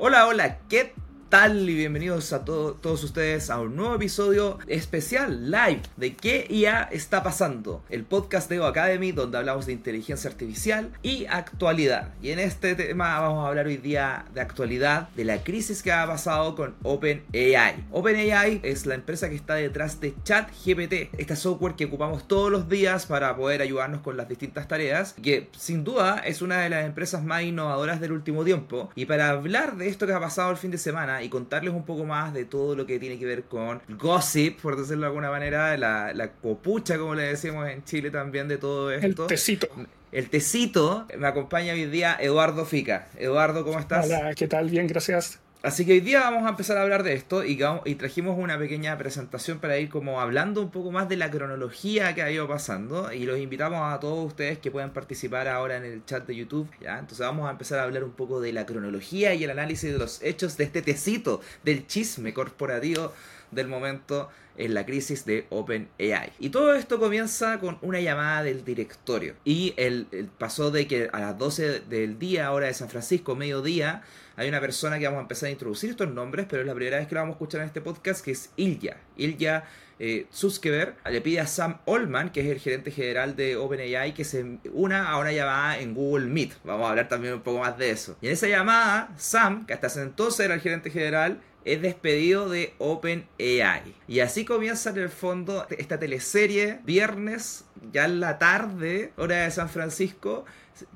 Hola, hola, ¿qué tal? Y bienvenidos a todos ustedes a un nuevo episodio especial live de qué IA está pasando, el podcast de Evo Academy donde hablamos de inteligencia artificial y actualidad. Y en este tema vamos a hablar hoy día de actualidad, de la crisis que ha pasado con OpenAI. OpenAI es la empresa que está detrás de ChatGPT, este software que ocupamos todos los días para poder ayudarnos con las distintas tareas, que sin duda es una de las empresas más innovadoras del último tiempo. Y para hablar de esto que ha pasado el fin de semana, y contarles un poco más de todo lo que tiene que ver con gossip, por decirlo de alguna manera, la, la copucha, como le decimos en Chile también, de todo esto. El tecito. El tecito. Me acompaña hoy día Eduardo Fica. Eduardo, ¿cómo estás? Hola, ¿qué tal? Bien, gracias. Así que hoy día vamos a empezar a hablar de esto y, y, trajimos una pequeña presentación para ir como hablando un poco más de la cronología que ha ido pasando y los invitamos a todos ustedes que puedan participar ahora en el chat de YouTube. ¿ya? Entonces vamos a empezar a hablar un poco de la cronología y el análisis de los hechos de este tecito, del chisme corporativo del momento en la crisis de OpenAI. Y todo esto comienza con una llamada del directorio. Y el, pasó de que a las 12 del día, hora de San Francisco, mediodía, hay una persona que vamos a empezar a introducir estos nombres, pero es la primera vez que lo vamos a escuchar en este podcast, que es Ilya. Ilya eh, Suskever le pide a Sam Allman, que es el gerente general de OpenAI, que se una a una llamada en Google Meet. Vamos a hablar también un poco más de eso. Y en esa llamada, Sam, que hasta ese entonces era el gerente general, es despedido de OpenAI. Y así comienza en el fondo esta teleserie, viernes, ya en la tarde, hora de San Francisco,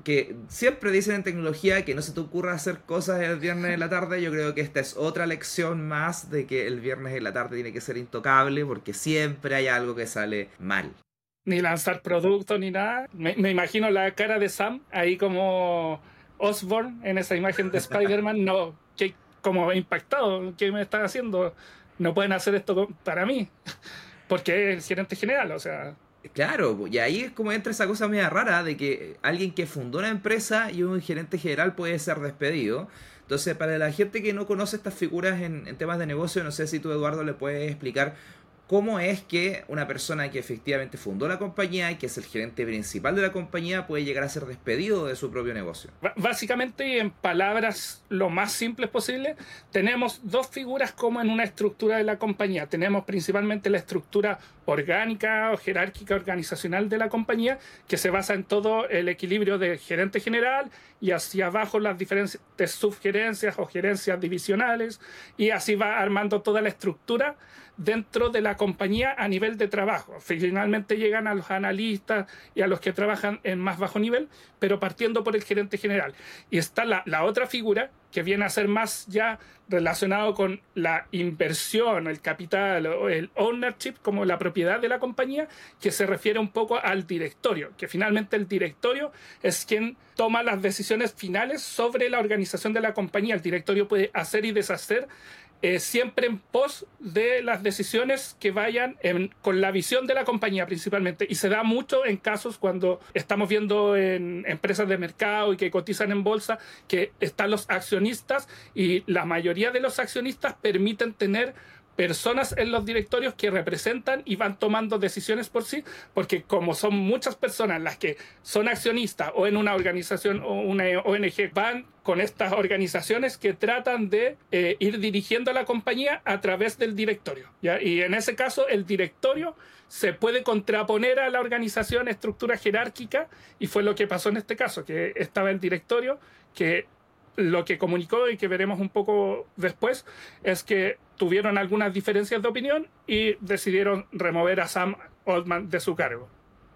que siempre dicen en tecnología que no se te ocurra hacer cosas el viernes en la tarde. Yo creo que esta es otra lección más de que el viernes en la tarde tiene que ser intocable porque siempre hay algo que sale mal. Ni lanzar productos ni nada. Me, imagino la cara de Sam ahí como Osborne en esa imagen de Spider-Man. No, que como impactado. ¿Qué me están haciendo? No pueden hacer esto para mí. Porque es el gerente general, o sea. Claro, y ahí es como entra esa cosa media rara de que alguien que fundó una empresa y un gerente general puede ser despedido. Entonces, para la gente que no conoce estas figuras en, en temas de negocio, no sé si tú, Eduardo, le puedes explicar cómo es que una persona que efectivamente fundó la compañía y que es el gerente principal de la compañía puede llegar a ser despedido de su propio negocio. Básicamente, en palabras lo más simples posible, tenemos dos figuras como en una estructura de la compañía. Tenemos principalmente la estructura orgánica o jerárquica organizacional de la compañía, que se basa en todo el equilibrio de gerente general y hacia abajo las diferentes subgerencias o gerencias divisionales, y así va armando toda la estructura dentro de la compañía a nivel de trabajo. Finalmente llegan a los analistas y a los que trabajan en más bajo nivel, pero partiendo por el gerente general. Y está la, otra figura que viene a ser más ya relacionado con la inversión, el capital o el ownership como la propiedad de la compañía, que se refiere un poco al directorio, que finalmente el directorio es quien toma las decisiones finales sobre la organización de la compañía. El directorio puede hacer y deshacer eh, siempre en pos de las decisiones que vayan con la visión de la compañía principalmente. Y se da mucho en casos cuando estamos viendo en empresas de mercado y que cotizan en bolsa que están los accionistas y la mayoría de los accionistas permiten tener personas en los directorios que representan y van tomando decisiones por sí, porque como son muchas personas las que son accionistas o en una organización o una ONG, van con estas organizaciones que tratan de eh, ir dirigiendo a la compañía a través del directorio. Y en ese caso, el directorio se puede contraponer a la organización, estructura jerárquica, y fue lo que pasó en este caso, que estaba el directorio que lo que comunicó y que veremos un poco después es que tuvieron algunas diferencias de opinión y decidieron remover a Sam Altman de su cargo.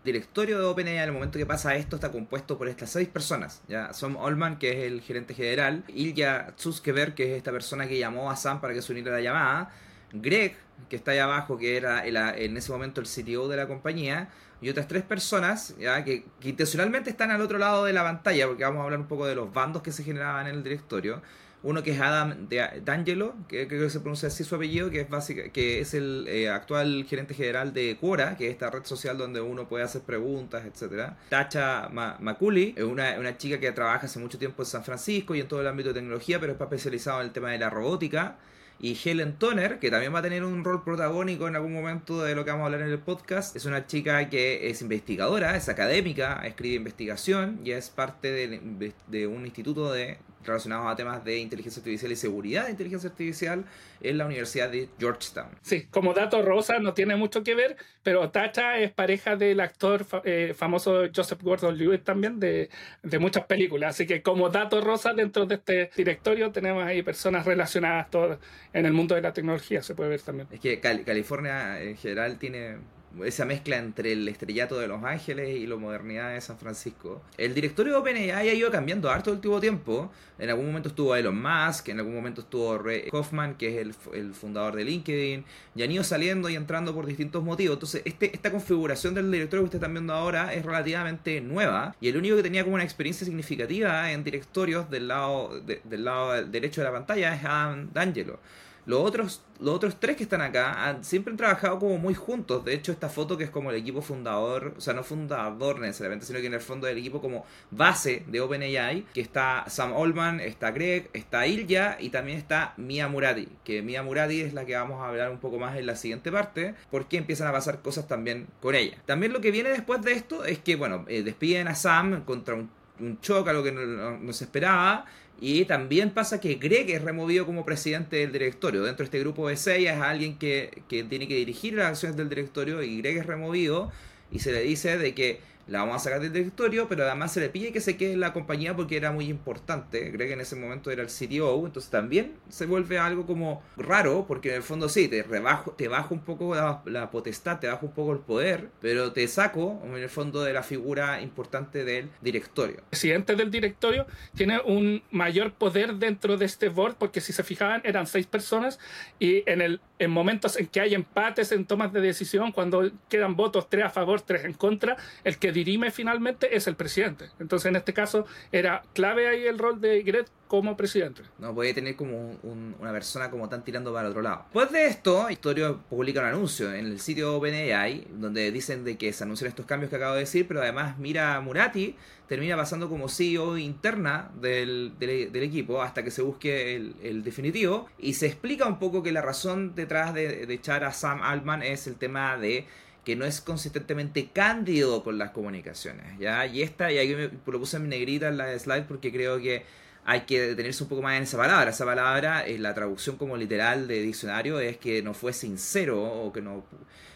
El directorio de OpenAI al momento que pasa esto está compuesto por estas seis personas. Ya Sam Altman, que es el gerente general, Ilya Tsuskever, que es esta persona que llamó a Sam para que se uniera a la llamada, Greg, que está ahí abajo, que era en ese momento el CTO de la compañía, y otras tres personas ¿ya? Que, intencionalmente están al otro lado de la pantalla, porque vamos a hablar un poco de los bandos que se generaban en el directorio. Uno que es Adam D'Angelo, que creo que se pronuncia así su apellido, que es, básica, que el eh, actual gerente general de Quora, que es esta red social donde uno puede hacer preguntas, etc. Tacha Maculi, una, una chica que trabaja hace mucho tiempo en San Francisco y en todo el ámbito de tecnología, pero está especializado en el tema de la robótica y Helen Toner, que también va a tener un rol protagónico en algún momento de lo que vamos a hablar en el podcast, es una chica que es investigadora, es académica, escribe investigación y es parte de, un instituto de relacionados a temas de inteligencia artificial y seguridad de inteligencia artificial en la Universidad de Georgetown. Sí, como dato rosa no tiene mucho que ver, pero Tacha es pareja del actor eh, famoso Joseph Gordon-Levitt también de, de, muchas películas, así que como dato rosa dentro de este directorio tenemos ahí personas relacionadas todas en el mundo de la tecnología, se puede ver también. Es que California en general tiene esa mezcla entre el estrellato de Los Ángeles y la modernidad de San Francisco. El directorio de OpenAI ha ido cambiando harto el último tiempo. En algún momento estuvo Elon Musk, en algún momento estuvo Ray Hoffman, que es el, fundador de LinkedIn, y han ido saliendo y entrando por distintos motivos. Entonces, este, esta configuración del directorio que ustedes están viendo ahora es relativamente nueva, y el único que tenía como una experiencia significativa en directorios del lado, del lado derecho de la pantalla es Adam D'Angelo. Los otros, los otros tres que están acá siempre han trabajado como muy juntos. De hecho, esta foto que es como el equipo fundador, o sea, no fundador necesariamente, sino que en el fondo del equipo como base de OpenAI, que está Sam Allman, está Greg, está Ilya y también está Mia Murati, que Mia Murati es la que vamos a hablar un poco más en la siguiente parte, porque empiezan a pasar cosas también con ella. También lo que viene después de esto es que, bueno, eh, despiden a Sam contra un, un choque, algo que no se esperaba y también pasa que Greg es removido como presidente del directorio. Dentro de este grupo de seis es alguien que, que tiene que dirigir las acciones del directorio y Greg es removido y se le dice de que la vamos a sacar del directorio, pero además se le pide que se quede en la compañía porque era muy importante. Que en ese momento era el CTO, entonces también se vuelve algo como raro, porque en el fondo sí, te rebajo, te bajo un poco la, potestad, te bajo un poco el poder, pero te saco en el fondo de la figura importante del directorio. El presidente del directorio tiene un mayor poder dentro de este board, porque si se fijaban eran seis personas y en, el, en momentos en que hay empates en tomas de decisión, cuando quedan votos tres a favor, tres en contra, el que dirime finalmente es el presidente. Entonces, en este caso, era clave ahí el rol de Gret como presidente. No puede tener como una persona como tan tirando para el otro lado. Después de esto, Historia publica un anuncio en el sitio OpenAI donde dicen de que se anuncian estos cambios que acabo de decir, pero además Mira Murati termina pasando como CEO interna del, equipo hasta que se busque el, definitivo y se explica un poco que la razón detrás de, de echar a Sam Altman es el tema de que no es consistentemente cándido con las comunicaciones, ¿ya? Y esta, y aquí me lo puse en negrita en la slide porque creo que hay que detenerse un poco más en esa palabra. Esa palabra, en la traducción como literal de diccionario, es que no fue sincero o que no...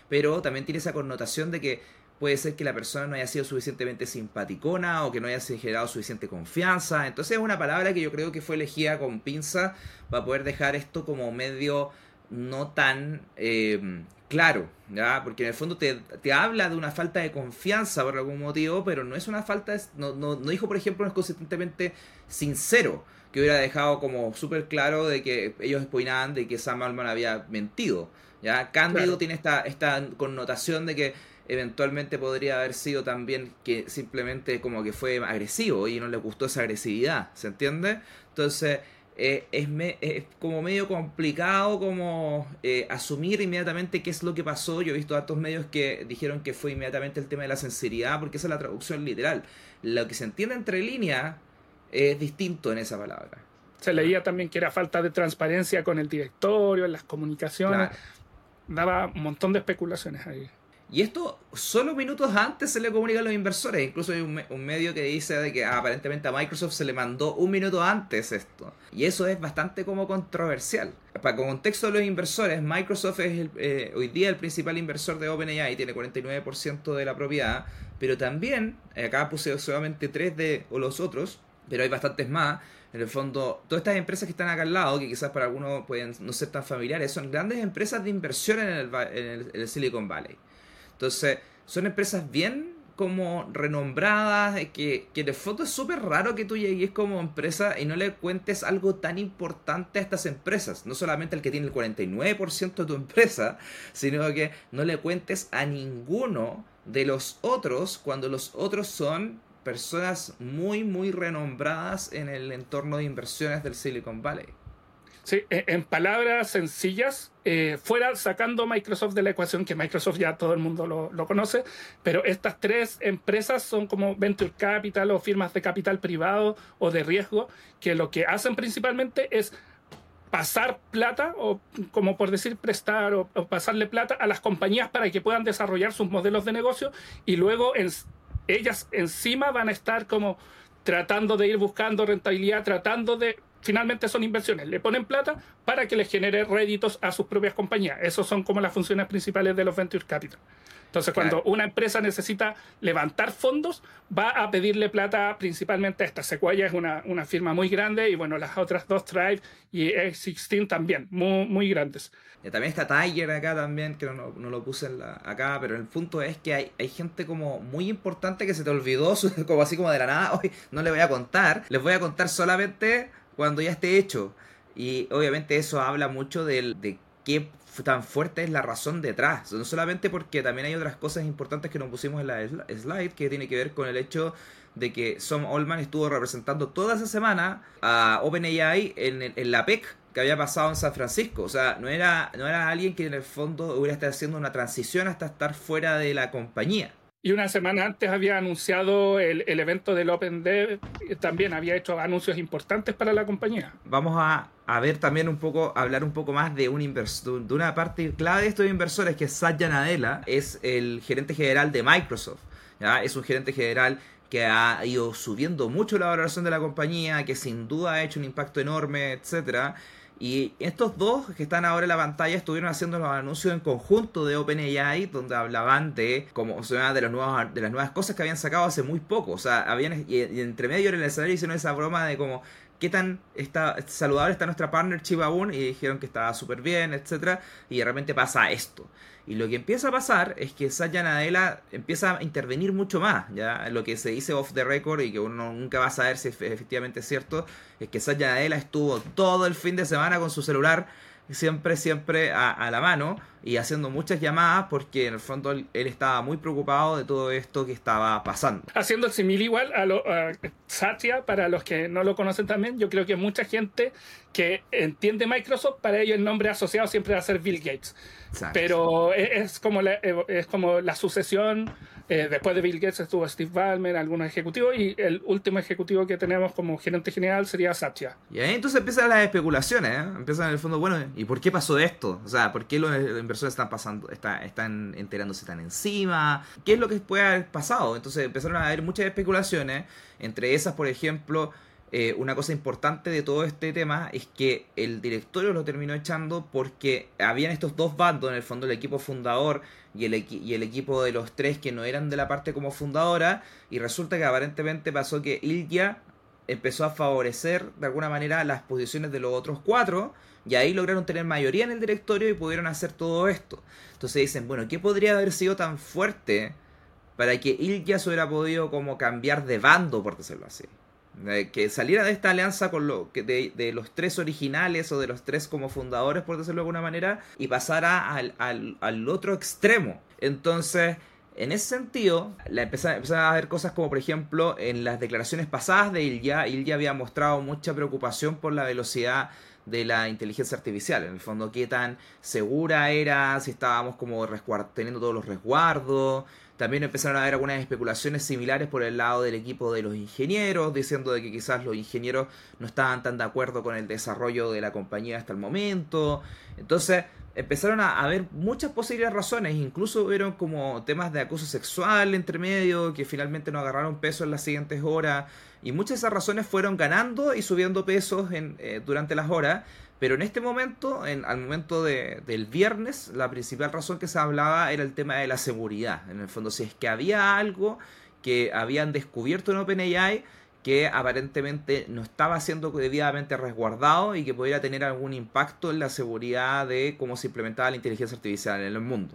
Pero también tiene esa connotación de que puede ser que la persona no haya sido suficientemente simpaticona o que no haya generado suficiente confianza. Entonces es una palabra que yo creo que fue elegida con pinza para poder dejar esto como medio no tan eh, claro, ¿ya? Porque en el fondo te, habla de una falta de confianza por algún motivo, pero no es una falta, no, no, no dijo, por ejemplo, no es consistentemente sincero, que hubiera dejado como súper claro de que ellos expoinaban de que Sam Altman había mentido, ¿ya? Cándido tiene esta, esta connotación de que eventualmente podría haber sido también que simplemente como que fue agresivo y no le gustó esa agresividad, ¿se entiende? Entonces eh, es, como medio complicado como eh, asumir inmediatamente qué es lo que pasó. Yo he visto datos medios que dijeron que fue inmediatamente el tema de la sinceridad, porque esa es la traducción literal. Lo que se entiende entre líneas es distinto en esa palabra. Se leía también que era falta de transparencia con el directorio, en las comunicaciones. Daba un montón de especulaciones ahí. Y esto solo minutos antes se le comunica a los inversores. Incluso hay un, medio que dice de que aparentemente a Microsoft se le mandó un minuto antes esto. Y eso es bastante como controversial. Para contexto de los inversores, Microsoft es eh, hoy día el principal inversor de OpenAI, tiene 49% de la propiedad. Pero también, acá puse solamente tres de los otros, pero hay bastantes más. En el fondo, todas estas empresas que están acá al lado, que quizás para algunos pueden no ser tan familiares, son grandes empresas de inversión en el Silicon Valley. Entonces, son empresas bien como renombradas, eh, que, que de foto es súper raro que tú llegues como empresa y no le cuentes algo tan importante a estas empresas. No solamente al que tiene el 49% de tu empresa, sino que no le cuentes a ninguno de los otros cuando los otros son personas muy, muy renombradas en el entorno de inversiones del Silicon Valley. Sí, e, en palabras sencillas, eh, fuera sacando Microsoft de la ecuación, que Microsoft ya todo el mundo lo, lo, conoce, pero estas tres empresas son como venture capital o firmas de capital privado o de riesgo, que lo que hacen principalmente es pasar plata, o como por decir prestar o, pasarle plata a las compañías para que puedan desarrollar sus modelos de negocio y luego en, ellas encima van a estar como tratando de ir buscando rentabilidad, tratando de finalmente son inversiones. Le ponen plata para que les genere réditos a sus propias compañías. Esas son como las funciones principales de los venture capital. Entonces, cuando una empresa necesita levantar fondos, va a pedirle plata principalmente a esta. Sequoia es una, una firma muy grande y bueno, las otras dos, Tribe y X16 también, muy, muy grandes. Y también está Tiger acá también, que no, no lo puse acá, pero el punto es que hay, hay, gente como muy importante que se te olvidó, como así como de la nada, hoy no le voy a contar, les voy a contar solamente cuando ya esté hecho. Y obviamente eso habla mucho de, qué tan fuerte es la razón detrás. No solamente porque también hay otras cosas importantes que nos pusimos en la slide que tiene que ver con el hecho de que Som Allman estuvo representando toda esa semana a OpenAI en, en la PEC que había pasado en San Francisco. O sea, no era, no era alguien que en el fondo hubiera estado haciendo una transición hasta estar fuera de la compañía. Y una semana antes había anunciado el, el evento del Open Dev, también había hecho anuncios importantes para la compañía. Vamos a, a ver también un poco, hablar un poco más de, un inversor, una parte clave de estos inversores, que es Satya Nadella, es el gerente general de Microsoft. Es un gerente general que ha ido subiendo mucho la valoración de la compañía, que sin duda ha hecho un impacto enorme, etcétera y estos dos que están ahora en la pantalla estuvieron haciendo los anuncios en conjunto de OpenAI, donde hablaban de como se llama de, de las nuevas cosas que habían sacado hace muy poco. O sea, habían y, entre medio en el escenario hicieron esa broma de como qué tan está, saludable está nuestra partner Chibabun y dijeron que estaba súper bien, etcétera, y de repente pasa esto. Y lo que empieza a pasar es que Satya Nadella empieza a intervenir mucho más, ya lo que se dice off the record y que uno nunca va a saber si efectivamente es cierto, es que Satya Nadella estuvo todo el fin de semana con su celular siempre, siempre a, la mano y haciendo muchas llamadas porque en el fondo él, estaba muy preocupado de todo esto que estaba pasando. Haciendo el simil igual a, lo, Satya, para los que no lo conocen también, yo creo que mucha gente que entiende Microsoft, para ellos el nombre asociado siempre va a ser Bill Gates. Pero es, como la, es como la sucesión eh, después de Bill Gates estuvo Steve Ballmer, algunos ejecutivos, y el último ejecutivo que tenemos como gerente general sería Satya. Y ahí entonces empiezan las especulaciones, ¿eh? empiezan en el fondo, bueno, ¿y por qué pasó esto? O sea, ¿por qué los inversores están pasando, está, están enterándose tan encima? ¿Qué es lo que puede haber pasado? Entonces empezaron a haber muchas especulaciones, entre esas, por ejemplo, eh, una cosa importante de todo este tema es que el directorio lo terminó echando porque habían estos dos bandos, en el fondo el equipo fundador y el, y el equipo de los tres que no eran de la parte como fundadora, y resulta que aparentemente pasó que Ilya empezó a favorecer de alguna manera las posiciones de los otros cuatro, y ahí lograron tener mayoría en el directorio y pudieron hacer todo esto. Entonces dicen, bueno, ¿qué podría haber sido tan fuerte para que Ilya se hubiera podido como cambiar de bando, por decirlo así? Que saliera de esta alianza con lo que de, los tres originales o de los tres como fundadores, por decirlo de alguna manera, y pasara al, al, otro extremo. Entonces, en ese sentido, la a ver cosas como, por ejemplo, en las declaraciones pasadas de Ilya, Ilya había mostrado mucha preocupación por la velocidad de la inteligencia artificial. En el fondo, qué tan segura era, si estábamos como teniendo todos los resguardos, también empezaron a haber algunas especulaciones similares por el lado del equipo de los ingenieros, diciendo de que quizás los ingenieros no estaban tan de acuerdo con el desarrollo de la compañía hasta el momento. Entonces empezaron a haber muchas posibles razones, incluso hubieron como temas de acoso sexual entre medio, que finalmente no agarraron peso en las siguientes horas, y muchas de esas razones fueron ganando y subiendo pesos en, eh, durante las horas, pero en este momento, en, al momento de, del viernes, la principal razón que se hablaba era el tema de la seguridad. En el fondo, si es que había algo que habían descubierto en OpenAI que aparentemente no estaba siendo debidamente resguardado y que pudiera tener algún impacto en la seguridad de cómo se implementaba la inteligencia artificial en el mundo.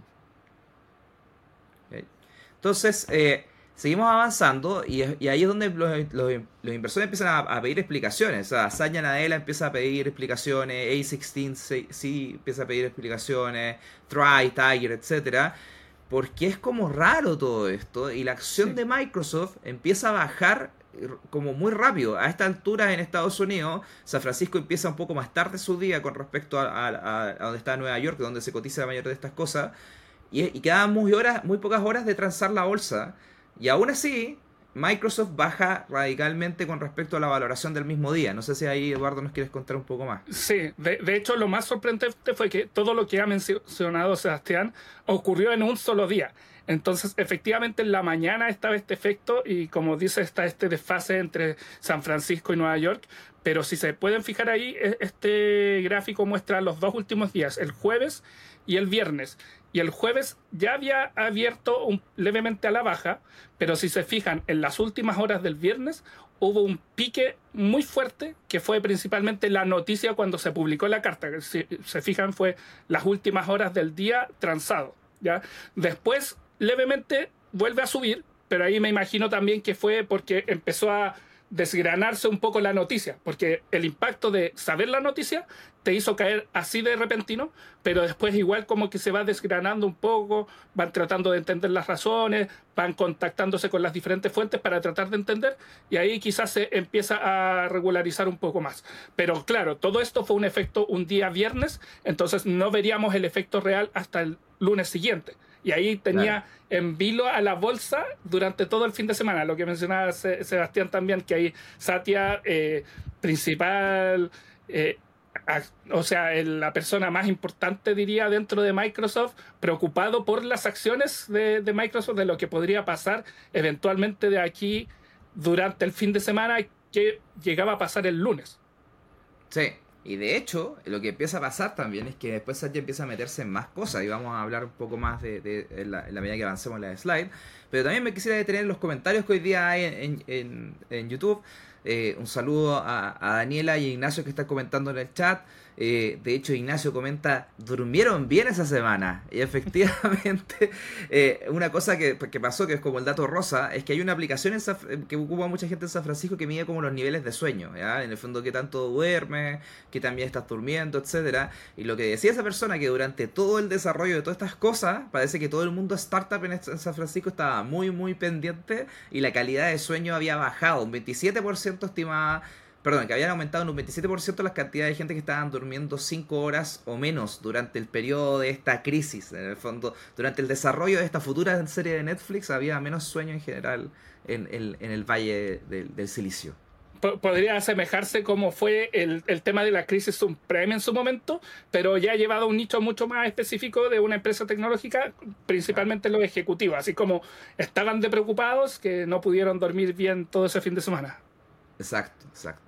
Entonces, eh, seguimos avanzando y, ahí es donde los, inversores empiezan a, pedir explicaciones. O sea, Sanya Nadella empieza a pedir explicaciones, A16 sí, empieza a pedir explicaciones, Try, Tiger, etcétera. Porque es como raro todo esto y la acción de Microsoft empieza a bajar como muy rápido. A esta altura en Estados Unidos, San Francisco empieza un poco más tarde su día con respecto a, donde está Nueva York, donde se cotiza la mayoría de estas cosas. Y, y quedan muy, horas, muy pocas horas de transar la bolsa. Y aún así, Microsoft baja radicalmente con respecto a la valoración del mismo día. No sé si ahí, Eduardo, nos quieres contar un poco más. Sí, de, hecho lo más sorprendente fue que todo lo que ha mencionado Sebastián ocurrió en un solo día. Entonces, efectivamente, en la mañana estaba este efecto y como dice, está este desfase entre San Francisco y Nueva York. Pero si se pueden fijar ahí, e, este gráfico muestra los dos últimos días, el jueves y el viernes. Y el jueves ya había abierto levemente a la baja, pero si se fijan, en las últimas horas del viernes hubo un pique muy fuerte que fue principalmente la noticia cuando se publicó la carta. Si se fijan, fue las últimas horas del día transado. ¿ya? Después levemente vuelve a subir, pero ahí me imagino también que fue porque empezó a desgranarse un poco la noticia, porque el impacto de saber la noticia te hizo caer así de repentino, pero después igual como que se va desgranando un poco, van tratando de entender las razones, van contactándose con las diferentes fuentes para tratar de entender y ahí quizás se empieza a regularizar un poco más. Pero claro, todo esto fue un efecto un día viernes, entonces no veríamos el efecto real hasta el lunes siguiente. Y ahí tenía en vilo a la bolsa durante todo el fin de semana. Lo que mencionaba Sebastián también, que ahí Satya, eh, principal, eh, o sea, la persona más importante, diría, dentro de Microsoft, preocupado por las acciones de, de Microsoft, de lo que podría pasar eventualmente de aquí durante el fin de semana que llegaba a pasar el lunes. Sí, y de hecho, lo que empieza a pasar también es que después Satya empieza a meterse en más cosas y vamos a hablar un poco más de, la, medida que avancemos en la slide. Pero también me quisiera detener en los comentarios que hoy día hay en, en, en YouTube. Eh, un saludo a, a, Daniela y Ignacio que están comentando en el chat. Eh, de hecho, Ignacio comenta, durmieron bien esa semana. Y efectivamente, eh, una cosa que, pasó, que es como el dato rosa, es que hay una aplicación que ocupa mucha gente en San Francisco que mide como los niveles de sueño. En el fondo, que tanto duerme, que también estás durmiendo, etcétera Y lo que decía esa persona, que durante todo el desarrollo de todas estas cosas, parece que todo el mundo startup en San Francisco estaba muy, muy pendiente y la calidad de sueño había bajado. Un 27% estimada perdón, que habían aumentado en un 27% las cantidades de gente que estaban durmiendo 5 horas o menos durante el periodo de esta crisis. En el fondo, durante el desarrollo de esta futura serie de Netflix había menos sueño en general en, el Valle del, Silicio podría asemejarse como fue el, tema de la crisis subprime en su momento, pero ya ha llevado a un nicho mucho más específico de una empresa tecnológica, principalmente los ejecutivos, así como estaban de preocupados que no pudieron dormir bien todo ese fin de semana. Exacto, exacto.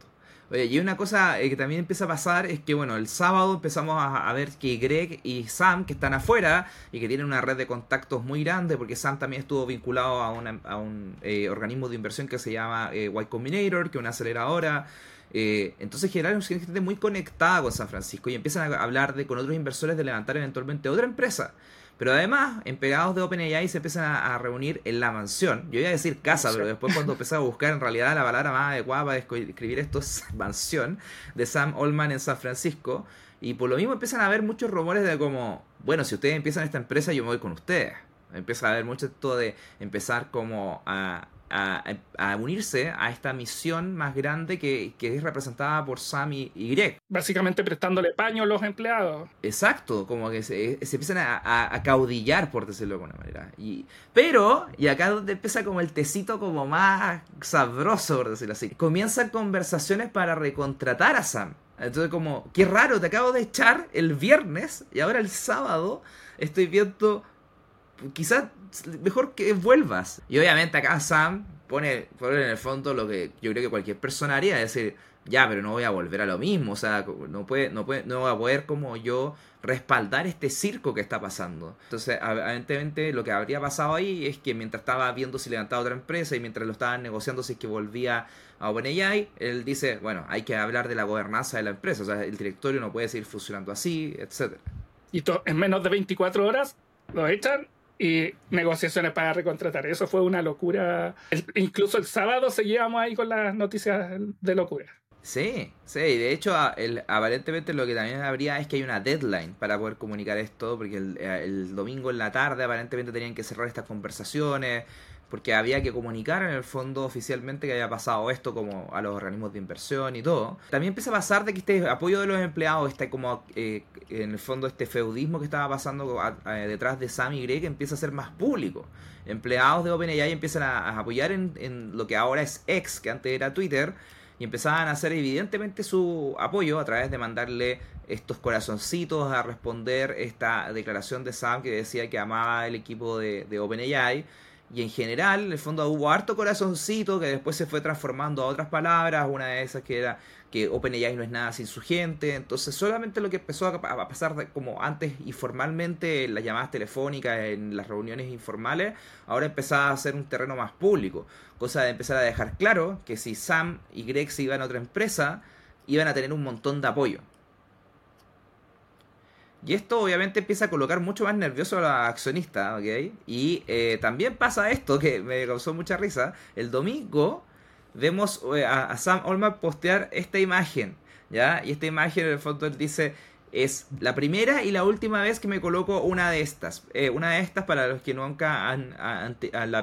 Oye, y una cosa eh, que también empieza a pasar es que, bueno, el sábado empezamos a, ver que Greg y Sam, que están afuera y que tienen una red de contactos muy grande, porque Sam también estuvo vinculado a, un eh, organismo de inversión que se llama eh, Y Combinator, que es una aceleradora. Eh, entonces generaron gente muy conectada con San Francisco y empiezan a hablar de, con otros inversores de levantar eventualmente otra empresa. Pero además, en pegados de OpenAI se empiezan a, reunir en la mansión. Yo iba a decir casa, pero después cuando empecé a buscar en realidad la palabra más adecuada para escribir esto es mansión de Sam Allman en San Francisco. Y por lo mismo empiezan a haber muchos rumores de como, bueno, si ustedes empiezan esta empresa, yo me voy con ustedes. Empieza a haber mucho esto de empezar como a, a, unirse a esta misión más grande que, es representada por Sam y, Greg. Básicamente prestándole paño a los empleados. Exacto, como que se, empiezan a, caudillar, por decirlo de alguna manera. Y, pero, y acá donde empieza como el tecito como más sabroso, por decirlo así, comienzan conversaciones para recontratar a Sam. Entonces como, qué raro, te acabo de echar el viernes y ahora el sábado estoy viendo quizás mejor que vuelvas. Y obviamente acá Sam pone, pone en el fondo lo que yo creo que cualquier persona haría, decir, ya, pero no voy a volver a lo mismo, o sea, no puede, no puede, no voy a poder como yo respaldar este circo que está pasando. Entonces, evidentemente lo que habría pasado ahí es que mientras estaba viendo si levantaba otra empresa y mientras lo estaban negociando si es que volvía a OpenAI, él dice, bueno, hay que hablar de la gobernanza de la empresa, o sea, el directorio no puede seguir funcionando así, etcétera. Y en menos de 24 horas lo echan y negociaciones para recontratar. Eso fue una locura. incluso el sábado seguíamos ahí con las noticias de locura. Sí, sí, de hecho, aparentemente lo que también habría es que hay una deadline para poder comunicar esto, porque el, el, domingo en la tarde aparentemente tenían que cerrar estas conversaciones, porque había que comunicar en el fondo oficialmente que había pasado esto como a los organismos de inversión y todo. También empieza a pasar de que este apoyo de los empleados, este como eh, en el fondo este feudismo que estaba pasando detrás de Sam y Greg empieza a ser más público. Empleados de OpenAI empiezan a, apoyar en, en, lo que ahora es X, que antes era Twitter, y empezaban a hacer evidentemente su apoyo a través de mandarle estos corazoncitos a responder esta declaración de Sam que decía que amaba el equipo de OpenAI y en general, en el fondo hubo harto corazoncito que después se fue transformando a otras palabras, una de esas que era que OpenAI no es nada sin su gente, entonces solamente lo que empezó a pasar como antes y formalmente en las llamadas telefónicas, en las reuniones informales, ahora empezaba a ser un terreno más público, cosa de empezar a dejar claro que si Sam y Greg se iban a otra empresa, iban a tener un montón de apoyo. Y esto obviamente empieza a colocar mucho más nervioso a los accionistas, ¿ok? Y eh, también pasa esto que me causó mucha risa. El domingo vemos eh, a, Sam Olman postear esta imagen, ¿ya? Y esta imagen en el fondo él dice, es la primera y la última vez que me coloco una de estas. Eh, una de estas, para los que nunca han, han,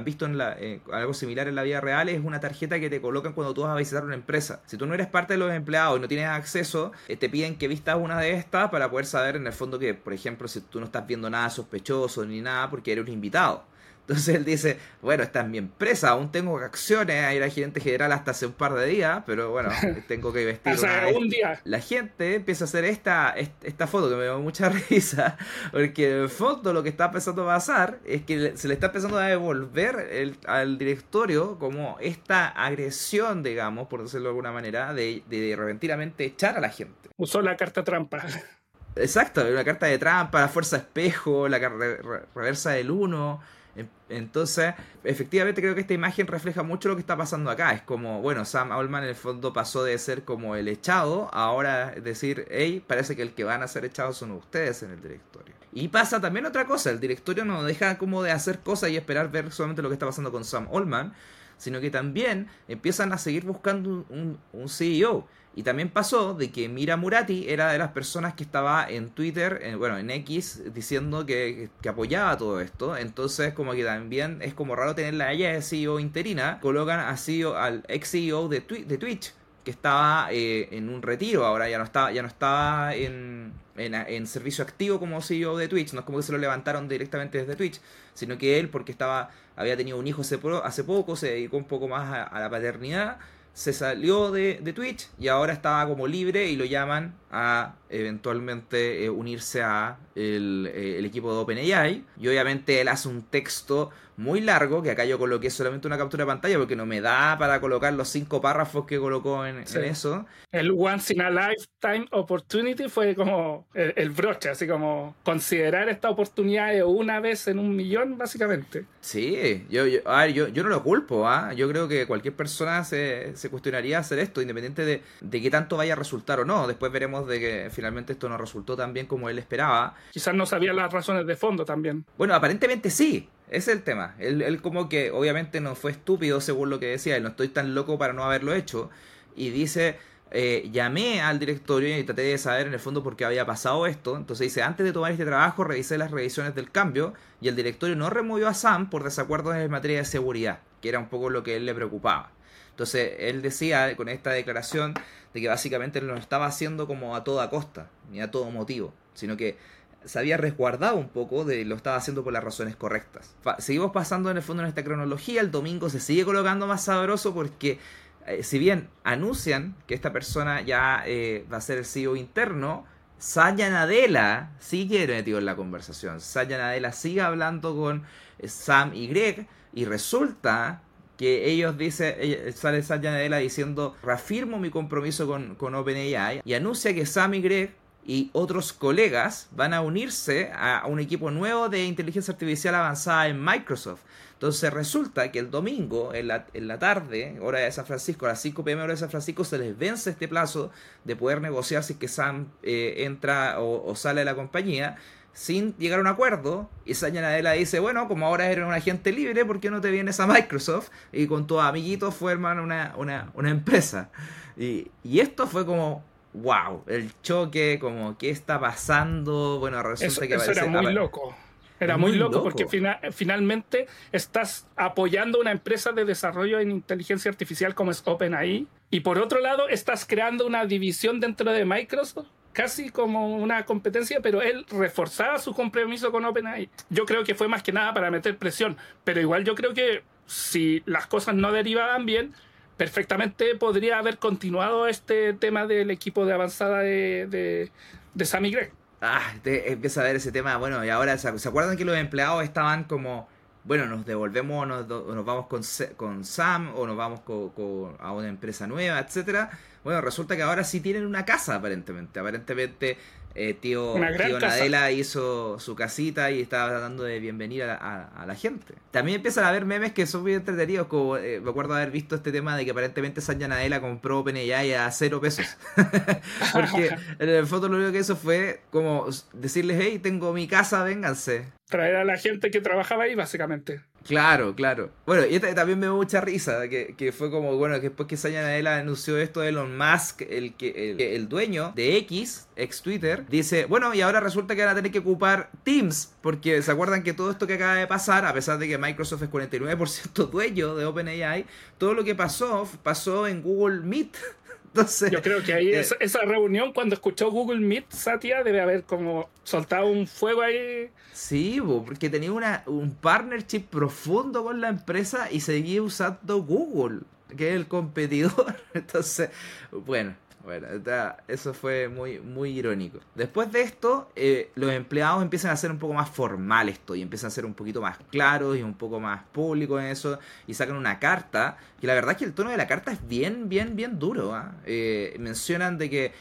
visto en eh, algo similar en la vida real, es una tarjeta que te colocan cuando tú vas a visitar una empresa. Si tú no eres parte de los empleados y no tienes acceso, eh, te piden que vistas una de estas para poder saber en el fondo que, por ejemplo, si tú no estás viendo nada sospechoso ni nada porque eres un invitado. Entonces él dice, bueno, esta es mi empresa, aún tengo acciones, ahí era gerente general hasta hace un par de días, pero bueno, tengo que vestir. o sea, un día. La gente empieza a hacer esta, esta foto que me da mucha risa, porque en el fondo lo que está empezando a pasar es que se le está empezando a devolver al directorio como esta agresión, digamos, por decirlo de alguna manera, de, de repentinamente echar a la gente. Usó la carta trampa. Exacto, una carta de trampa, la fuerza espejo, la reversa del 1 entonces, efectivamente creo que esta imagen refleja mucho lo que está pasando acá. Es como, bueno, Sam Allman en el fondo pasó de ser como el echado, ahora decir, hey, parece que el que van a ser echados son ustedes en el directorio. Y pasa también otra cosa, el directorio no deja como de hacer cosas y esperar ver solamente lo que está pasando con Sam Allman, sino que también empiezan a seguir buscando un, CEO. Y también pasó de que Mira Murati era de las personas que estaba en Twitter, bueno, en X, diciendo que, apoyaba todo esto. Entonces, como que también es como raro tenerla a ella de CEO interina. Colocan a CEO, al ex CEO de, de Twitch, que estaba eh, en un retiro ahora, ya no estaba, ya no estaba en, en, servicio activo como CEO de Twitch. No es como que se lo levantaron directamente desde Twitch, sino que él, porque estaba había tenido un hijo hace, poco, se dedicó un poco más a la paternidad se salió de, de, Twitch y ahora estaba como libre y lo llaman a eventualmente eh, unirse a el, eh, el, equipo de OpenAI y obviamente él hace un texto muy largo, que acá yo coloqué solamente una captura de pantalla porque no me da para colocar los cinco párrafos que colocó en, eso. El Once in a Lifetime Opportunity fue como el, broche, así como considerar esta oportunidad de una vez en un millón, básicamente. Sí, yo, yo, a ver, yo, yo no lo culpo, ¿ah? yo creo que cualquier persona se, se cuestionaría hacer esto, independiente de, de qué tanto vaya a resultar o no. Después veremos de que finalmente esto no resultó tan bien como él esperaba. Quizás no sabía las razones de fondo también. Bueno, aparentemente sí, ese es el tema. Él, como que obviamente no fue estúpido según lo que decía, él no estoy tan loco para no haberlo hecho. Y dice, eh, llamé al directorio y traté de saber en el fondo por qué había pasado esto. Entonces dice, antes de tomar este trabajo revisé las revisiones del cambio y el directorio no removió a Sam por desacuerdos en materia de seguridad, que era un poco lo que él le preocupaba. Entonces él decía con esta declaración de que básicamente lo estaba haciendo como a toda costa, ni a todo motivo, sino que se había resguardado un poco de lo estaba haciendo por las razones correctas. seguimos pasando en el fondo en esta cronología, el domingo se sigue colocando más sabroso porque eh, si bien anuncian que esta persona ya eh, va a ser el CEO interno, Saya Nadella sigue metido en la conversación. Saya Nadella sigue hablando con eh, Sam y Greg y resulta que ellos dicen, sale Saya Nadella diciendo, reafirmo mi compromiso con, con OpenAI y anuncia que Sam y Greg y otros colegas van a unirse a un equipo nuevo de inteligencia artificial avanzada en Microsoft. Entonces resulta que el domingo, en la, en la tarde, hora de San Francisco, a las 5 pm hora de San Francisco, se les vence este plazo de poder negociar si es que Sam eh, entra o, sale de la compañía sin llegar a un acuerdo. Y Nadella dice, bueno, como ahora eres un agente libre, ¿por qué no te vienes a Microsoft? Y con tus amiguitos forman una, una, una empresa. Y, y esto fue como wow, el choque, como qué está pasando, bueno, resulta que eso era muy loco. Era muy, loco, porque finalmente estás apoyando una empresa de desarrollo en inteligencia artificial como es OpenAI y por otro lado estás creando una división dentro de Microsoft casi como una competencia, pero él reforzaba su compromiso con OpenAI. Yo creo que fue más que nada para meter presión, pero igual yo creo que si las cosas no derivaban bien, perfectamente podría haber continuado este tema del equipo de avanzada de, de, de Sammy Gregg. Ah, empieza a ver ese tema. Bueno, y ahora, ¿se acuerdan que los empleados estaban como, bueno, nos devolvemos, nos, nos vamos con, con Sam o nos vamos con, a una empresa nueva, etcétera? Bueno, resulta que ahora sí tienen una casa, aparentemente. Aparentemente, eh, tío, tío Nadela hizo su casita y estaba dando de bienvenida a, la gente. También empiezan a haber memes que son muy entretenidos. Como eh, me acuerdo haber visto este tema de que aparentemente Sanja Nadela compró OpenAI a cero pesos. Porque en el foto lo único que hizo fue como decirles: Hey, tengo mi casa, vénganse. Traer a la gente que trabajaba ahí, básicamente. Claro, claro. Bueno, y también me dio mucha risa, que, que fue como, bueno, que después que Satya Nadella anunció esto Elon Musk, el, que, el, el, dueño de X, ex Twitter, dice, bueno, y ahora resulta que van a tener que ocupar Teams, porque se acuerdan que todo esto que acaba de pasar, a pesar de que Microsoft es 49% dueño de OpenAI, todo lo que pasó pasó en Google Meet. Entonces, Yo creo que ahí eh, esa, reunión, cuando escuchó Google Meet, Satya debe haber como soltado un fuego ahí. Sí, porque tenía una, un partnership profundo con la empresa y seguía usando Google, que es el competidor. Entonces, bueno, bueno, eso fue muy, muy irónico. Después de esto, eh, los empleados empiezan a ser un poco más formal esto y empiezan a ser un poquito más claros y un poco más públicos en eso y sacan una carta. Y la verdad es que el tono de la carta es bien, bien, bien duro. ¿ah? Eh, mencionan de que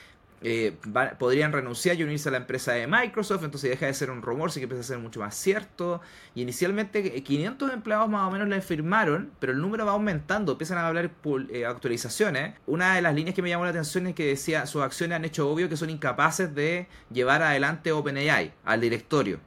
eh, podrían renunciar y unirse a la empresa de Microsoft, entonces deja de ser un rumor, sí que empieza a ser mucho más cierto. Y inicialmente 500 empleados más o menos le firmaron, pero el número va aumentando, empiezan a hablar eh, actualizaciones. Una de las líneas que me llamó la atención es que decía, sus acciones han hecho obvio que son incapaces de llevar adelante OpenAI al directorio,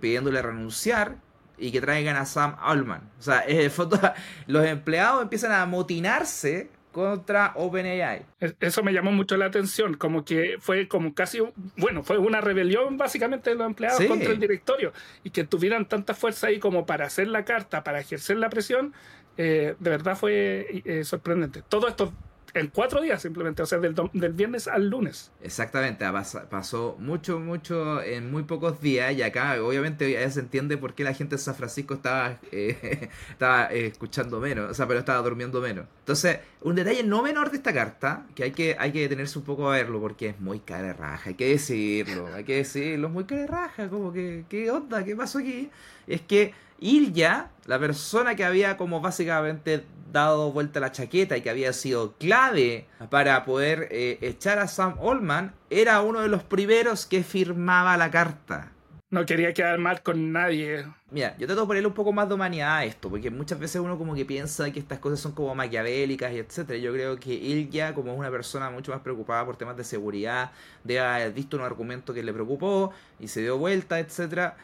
pidiéndole renunciar y que traigan a Sam Altman. O sea, los empleados empiezan a amotinarse contra OpenAI. Eso me llamó mucho la atención, como que fue como casi, bueno, fue una rebelión básicamente de los empleados contra el directorio y que tuvieran tanta fuerza ahí como para hacer la carta, para ejercer la presión, eh, de verdad fue eh, sorprendente. Todo esto en cuatro días simplemente, o sea, del, viernes al lunes. Exactamente, pasó mucho, mucho en muy pocos días y acá obviamente ya se entiende por qué la gente de San Francisco estaba, eh, estaba eh, escuchando menos, o sea, pero estaba durmiendo menos. Entonces, un detalle no menor de esta carta, que hay que, hay que detenerse un poco a verlo porque es muy cara de raja, hay que decirlo, hay que decirlo, es muy cara de raja, como que, ¿qué onda? ¿Qué pasó aquí? Es que Ilya, la persona que había como básicamente dado vuelta la chaqueta y que había sido clave para poder eh, echar a Sam Allman, era uno de los primeros que firmaba la carta. No quería quedar mal con nadie. Mira, yo trato de ponerle un poco más de humanidad a esto, porque muchas veces uno como que piensa que estas cosas son como maquiavélicas y etcétera. Yo creo que Ilya, como es una persona mucho más preocupada por temas de seguridad, debe haber visto un argumento que le preocupó y se dio vuelta, etcétera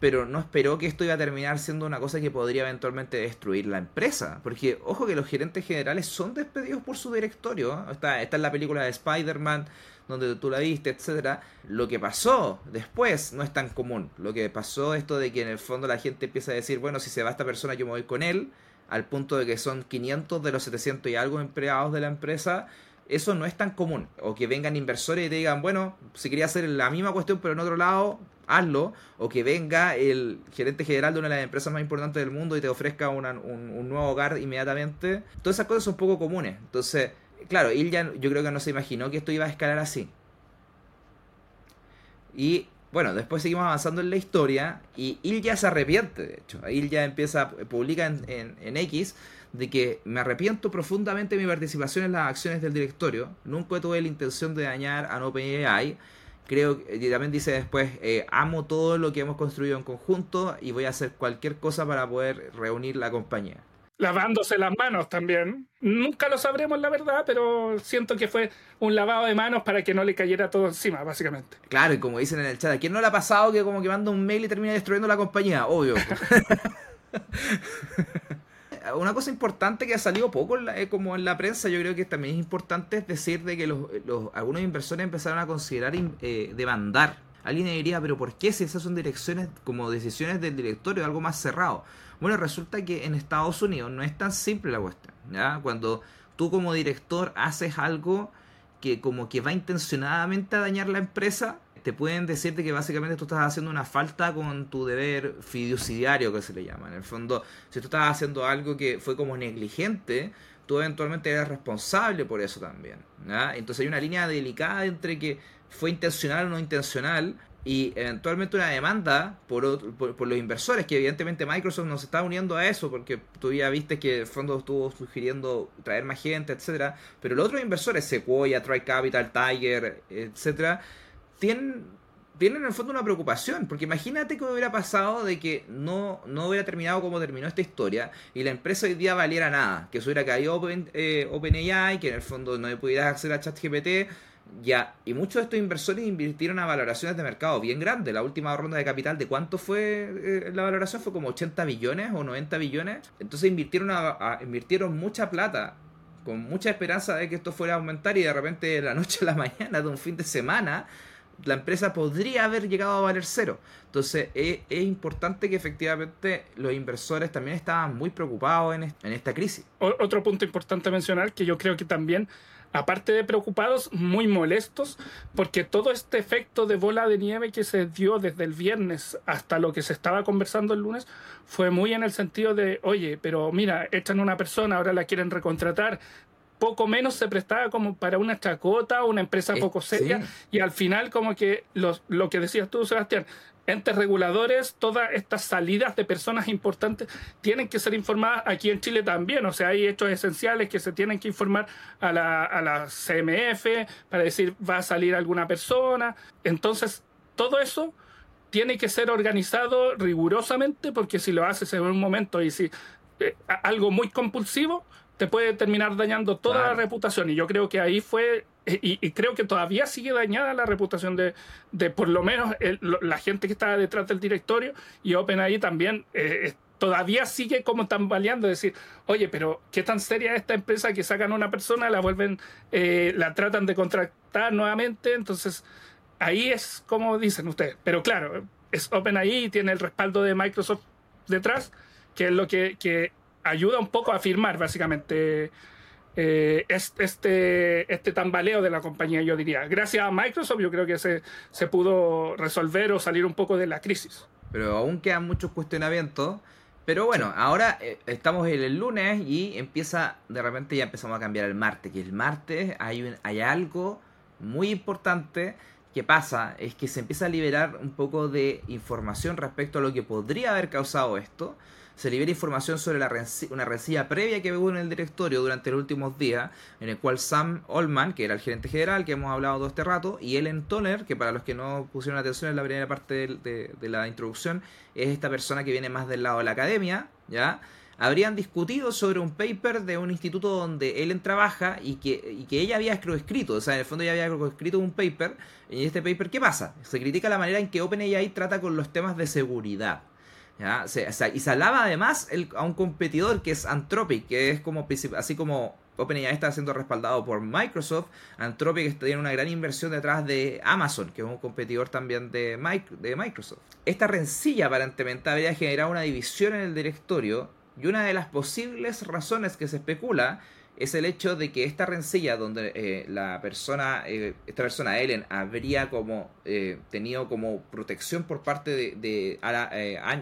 pero no esperó que esto iba a terminar siendo una cosa que podría eventualmente destruir la empresa. Porque, ojo que los gerentes generales son despedidos por su directorio. Está, está en la película de Spider-Man, donde tú la viste, etcétera. Lo que pasó después no es tan común. Lo que pasó esto de que en el fondo la gente empieza a decir, bueno, si se va esta persona yo me voy con él, al punto de que son 500 de los 700 y algo empleados de la empresa eso no es tan común. O que vengan inversores y te digan, bueno, si quería hacer la misma cuestión pero en otro lado, hazlo, o que venga el gerente general de una de las empresas más importantes del mundo y te ofrezca un, nuevo hogar inmediatamente. Todas esas cosas son poco comunes. Entonces, claro, ya yo creo que no se imaginó que esto iba a escalar así. Y bueno, después seguimos avanzando en la historia y ya se arrepiente, de hecho. ya empieza, publica en, en, en, X de que me arrepiento profundamente de mi participación en las acciones del directorio. Nunca tuve la intención de dañar a OpenAI creo que también dice después, eh, amo todo lo que hemos construido en conjunto y voy a hacer cualquier cosa para poder reunir la compañía. Lavándose las manos también. Nunca lo sabremos la verdad, pero siento que fue un lavado de manos para que no le cayera todo encima, básicamente. Claro, y como dicen en el chat, ¿a quién no le ha pasado que como que manda un mail y termina destruyendo la compañía? Obvio. una cosa importante que ha salido poco eh, como en la prensa, yo creo que también es importante es decir de que los, algunos inversores empezaron a considerar eh, demandar alguien diría, pero ¿por qué si esas son direcciones como decisiones del directorio, algo más cerrado? Bueno, resulta que en Estados Unidos no es tan simple la cuestión. ¿ya? Cuando tú como director haces algo que como que va intencionadamente a dañar la empresa, te pueden decirte que básicamente tú estás haciendo una falta con tu deber fiduciario que se le llama. En el fondo, si tú estás haciendo algo que fue como negligente, tú eventualmente eres responsable por eso también. Entonces hay una línea delicada entre que fue intencional o no intencional y eventualmente una demanda por, por, los inversores, que evidentemente Microsoft nos está uniendo a eso, porque tú ya viste que el fondo estuvo sugiriendo traer más gente, etcétera, pero los otros inversores, Sequoia, Tri Capital, Tiger, etcétera, tienen, tienen en el fondo una preocupación, porque imagínate que hubiera pasado de que no, no hubiera terminado como terminó esta historia y la empresa hoy día valiera nada, que se hubiera caído eh, OpenAI, que en el fondo no pudieras acceder a ChatGPT, ya, y muchos de estos inversores invirtieron a valoraciones de mercado bien grandes. La última ronda de capital, ¿de cuánto fue eh, la valoración? Fue como 80 billones o 90 billones. Entonces invirtieron, a, invirtieron mucha plata con mucha esperanza de que esto fuera a aumentar y de repente de la noche a la mañana de un fin de semana la empresa podría haber llegado a valer cero. Entonces es, importante que efectivamente los inversores también estaban muy preocupados en, en esta crisis. Otro punto importante mencionar que yo creo que también aparte de preocupados, muy molestos, porque todo este efecto de bola de nieve que se dio desde el viernes hasta lo que se estaba conversando el lunes fue muy en el sentido de, oye, pero mira, echan una persona, ahora la quieren recontratar, poco menos se prestaba como para una chacota, una empresa eh, poco seria, y al final como que lo que decías tú, Sebastián, entes reguladores, todas estas salidas de personas importantes tienen que ser informadas aquí en Chile también. O sea, hay hechos esenciales que se tienen que informar a la, a la CMF para decir va a salir alguna persona. Entonces, todo eso tiene que ser organizado rigurosamente porque si lo haces en un momento y si eh, algo muy compulsivo, te puede terminar dañando toda la reputación. Y yo creo que ahí fue, y, creo que todavía sigue dañada la reputación de, de por lo menos la gente que estaba detrás del directorio y OpenAI también. Eh, todavía sigue como tambaleando, decir, oye, pero qué tan seria es esta empresa que sacan a una persona, la vuelven, eh, la tratan de contratar nuevamente, entonces ahí es como dicen ustedes, pero claro, es OpenAI y tiene el respaldo de Microsoft detrás, que es lo que, que ayuda un poco a firmar básicamente eh, este, este tambaleo de la compañía, yo diría. Gracias a Microsoft yo creo que se, se pudo resolver o salir un poco de la crisis. Pero aún quedan muchos cuestionamientos. Pero bueno, ahora eh, estamos en el lunes y empieza, de repente ya empezamos a cambiar el martes, que el martes hay, hay algo muy importante que pasa, es que se empieza a liberar un poco de información respecto a lo que podría haber causado esto se libera información sobre la una rencilla previa que hubo en el directorio durante los últimos días, en el cual Sam Oldman, que era el gerente general, que hemos hablado todo este rato, y Ellen Toner, que para los que no pusieron atención en la primera parte de, la introducción, es esta persona que viene más del lado de la academia, ¿ya? habrían discutido sobre un paper de un instituto donde Ellen trabaja y que, y que ella había escrito, o sea, en el fondo ella había escrito un paper, y este paper, ¿qué pasa? Se critica la manera en que OpenAI trata con los temas de seguridad y se hablaba además a un competidor que es Anthropic, que es como así como OpenAI está siendo respaldado por Microsoft, Anthropic tiene una gran inversión detrás de Amazon, que es un competidor también de, de Microsoft. Esta rencilla aparentemente habría generado una división en el directorio y una de las posibles razones que se especula es el hecho de que esta rencilla donde eh, la persona, eh, esta persona Ellen, habría como eh, tenido como protección por parte de, de,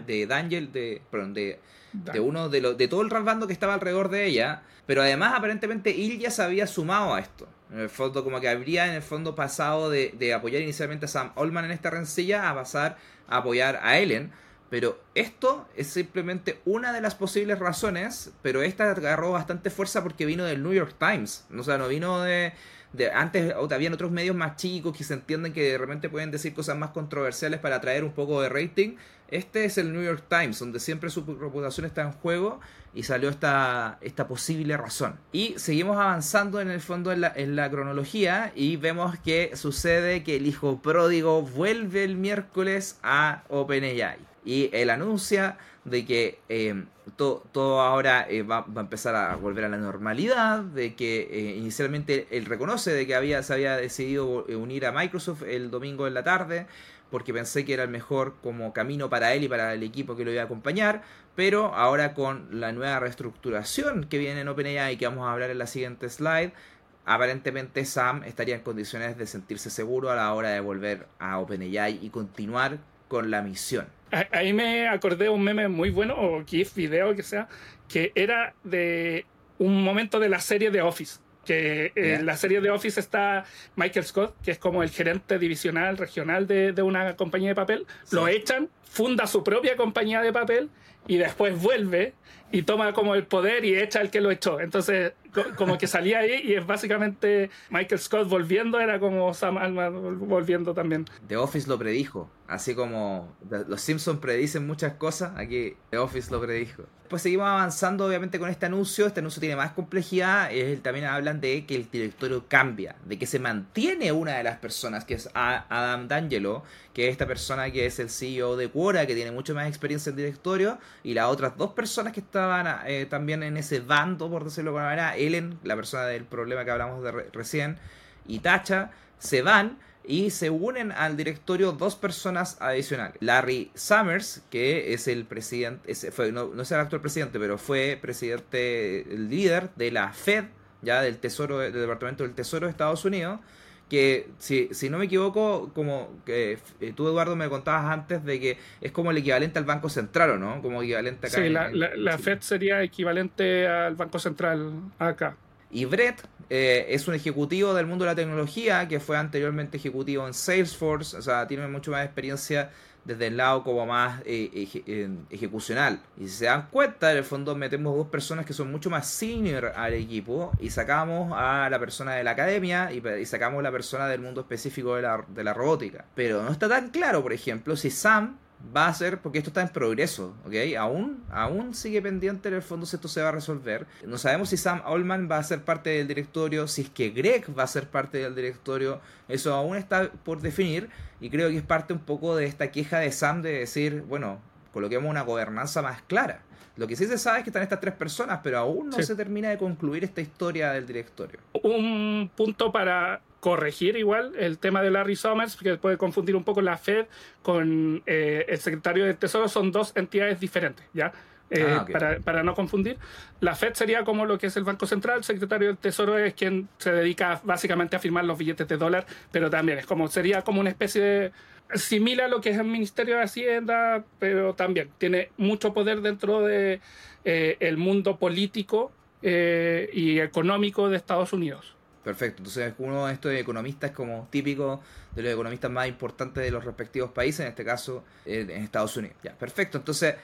de Daniel, de, perdón, de, de uno de, los de todo el bando que estaba alrededor de ella, pero además aparentemente ya se había sumado a esto. En el fondo, como que habría en el fondo pasado de, de apoyar inicialmente a Sam Allman en esta rencilla a pasar a apoyar a Ellen pero esto es simplemente una de las posibles razones, pero esta agarró bastante fuerza porque vino del New York Times. O sea, no vino de, de antes habían otros medios más chicos que se entienden que de repente pueden decir cosas más controversiales para atraer un poco de rating. Este es el New York Times, donde siempre su reputación está en juego y salió esta, esta posible razón. Y seguimos avanzando en el fondo en la, en la cronología y vemos que sucede que el hijo pródigo vuelve el miércoles a OpenAI y él anuncia de que eh, todo ahora eh, va, a empezar a volver a la normalidad, de que eh, inicialmente él reconoce de que había, se había decidido unir a Microsoft el domingo en la tarde, porque pensé que era el mejor como camino para él y para el equipo que lo iba a acompañar, pero ahora con la nueva reestructuración que viene en OpenAI y que vamos a hablar en la siguiente slide, aparentemente Sam estaría en condiciones de sentirse seguro a la hora de volver a OpenAI y continuar con la misión. Ahí me acordé un meme muy bueno, o GIF, video, que sea, que era de un momento de la serie de Office. Que en la serie de Office está Michael Scott, que es como el gerente divisional regional de, de una compañía de papel. Lo echan, funda su propia compañía de papel y después vuelve y toma como el poder y echa el que lo echó. Entonces, como que salía ahí y es básicamente Michael Scott volviendo, era como Sam Altman volviendo también. The Office lo predijo, así como los Simpsons predicen muchas cosas, aquí The Office lo predijo. Pues seguimos avanzando obviamente con este anuncio, este anuncio tiene más complejidad, también hablan de que el directorio cambia, de que se mantiene una de las personas, que es Adam D'Angelo, que es esta persona que es el CEO de Quora, que tiene mucho más experiencia en directorio, y las otras dos personas que estaban eh, también en ese bando, por decirlo de alguna manera, Ellen, la persona del problema que hablamos de recién, y Tacha, se van y se unen al directorio dos personas adicionales. Larry Summers, que es el presidente, no, no es el actual presidente, pero fue presidente, el líder de la Fed, ya del Tesoro, del Departamento del Tesoro de Estados Unidos, que si, si no me equivoco, como que eh, tú Eduardo me contabas antes de que es como el equivalente al Banco Central, ¿o no? Como equivalente acá. Sí, la, la, Fed sería equivalente al Banco Central acá. Y Brett eh, es un ejecutivo del mundo de la tecnología que fue anteriormente ejecutivo en Salesforce, o sea, tiene mucho más experiencia desde el lado como más eh, ejecucional. Y si se dan cuenta, en el fondo metemos dos personas que son mucho más senior al equipo y sacamos a la persona de la academia y, sacamos a la persona del mundo específico de la, de la robótica. Pero no está tan claro, por ejemplo, si Sam va a ser, porque esto está en progreso, ¿ok? Aún, aún sigue pendiente en el fondo si esto se va a resolver. No sabemos si Sam Allman va a ser parte del directorio, si es que Greg va a ser parte del directorio, eso aún está por definir y creo que es parte un poco de esta queja de Sam de decir, bueno, coloquemos una gobernanza más clara. Lo que sí se sabe es que están estas tres personas, pero aún no se termina de concluir esta historia del directorio. Un punto para corregir igual el tema de Larry Summers, que puede confundir un poco la Fed con eh, el secretario del Tesoro, son dos entidades diferentes, ¿ya? Eh, ah, para, para, no confundir. La Fed sería como lo que es el Banco Central, el secretario del Tesoro es quien se dedica básicamente a firmar los billetes de dólar, pero también es como sería como una especie de similar a lo que es el Ministerio de Hacienda, pero también tiene mucho poder dentro de eh, el mundo político y económico de Estados Unidos. Perfecto, entonces uno de estos economistas como típico de los economistas más importantes de los respectivos países, en este caso en Estados Unidos. Ya, perfecto, entonces,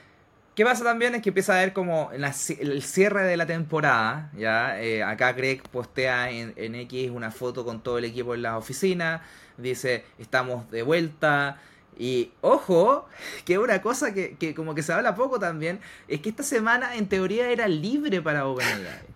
¿qué pasa también? Es que empieza a ver como el cierre de la temporada, ya, eh, acá Greg postea en, en, X una foto con todo el equipo en la oficina, dice, estamos de vuelta, y ojo, que una cosa que, que como que se habla poco también, es que esta semana en teoría era libre para OpenAI.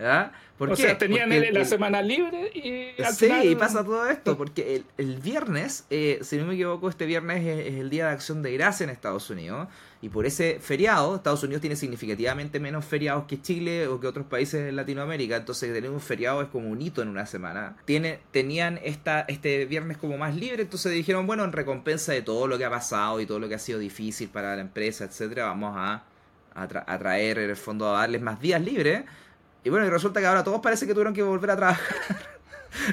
¿Ya? o sea, tenían la semana libre y al Sí, y pasa todo esto, porque el, viernes, eh, si no me equivoco, este viernes es, el Día de Acción de Gracia en Estados Unidos, y por ese feriado, Estados Unidos tiene significativamente menos feriados que Chile o que otros países en Latinoamérica, entonces tener un feriado es como un hito en una semana. Tiene, tenían esta, este viernes como más libre, entonces dijeron, bueno, en recompensa de todo lo que ha pasado y todo lo que ha sido difícil para la empresa, etcétera, vamos a, a traer, en el fondo, a darles más días libres y bueno, y resulta que ahora todos parece que tuvieron que volver a trabajar.